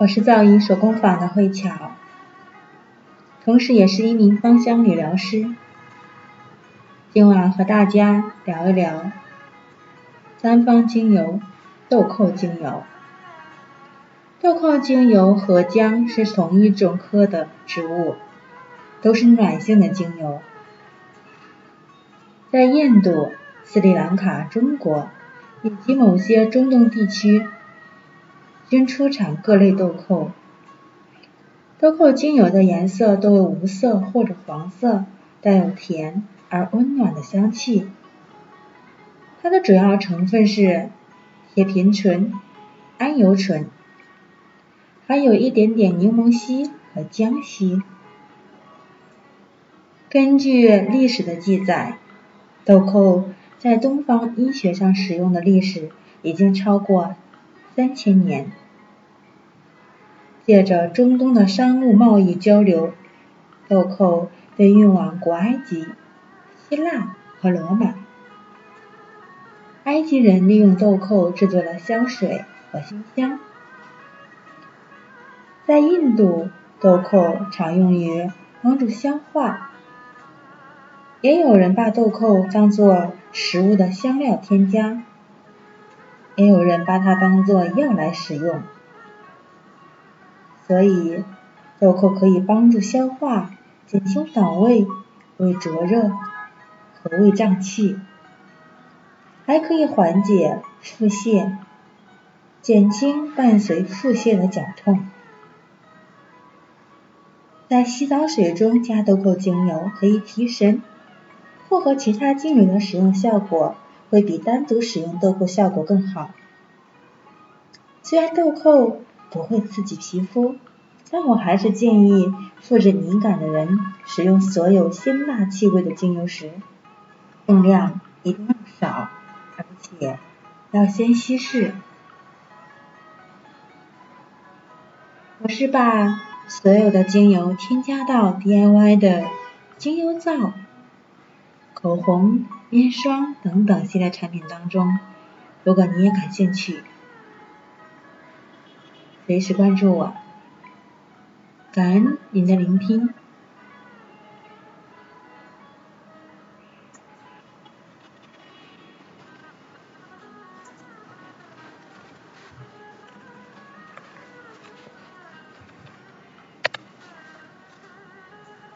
我是造诣手工坊的慧巧，同时也是一名芳香理疗师。今晚和大家聊一聊三方精油豆蔻精油。豆蔻精油和姜是同一种科的植物，都是暖性的精油。在印度、斯里兰卡、中国以及某些中东地区，均出产各类豆蔻。豆蔻精油的颜色多为无色或者黄色，带有甜。而温暖的香气，它的主要成分是铁平醇、桉油醇，还有一点点柠檬烯和姜烯。根据历史的记载，豆蔻在东方医学上使用的历史已经超过三千年。借着中东的商务贸易交流，豆蔻被运往古埃及。希腊和罗马，埃及人利用豆蔻制作了香水和熏香。在印度，豆蔻常用于帮助消化，也有人把豆蔻当做食物的香料添加，也有人把它当做药来使用。所以，豆蔻可以帮助消化、减轻反胃、胃灼热。和胃胀气，还可以缓解腹泻，减轻伴随腹泻的绞痛。在洗澡水中加豆蔻精油可以提神，复合其他精油的使用效果会比单独使用豆蔻效果更好。虽然豆蔻不会刺激皮肤，但我还是建议肤质敏感的人使用所有辛辣气味的精油时。用量一定要少，而且要先稀释。我是把所有的精油添加到 DIY 的精油皂、口红、面霜等等系列产品当中。如果你也感兴趣，随时关注我。感恩您的聆听。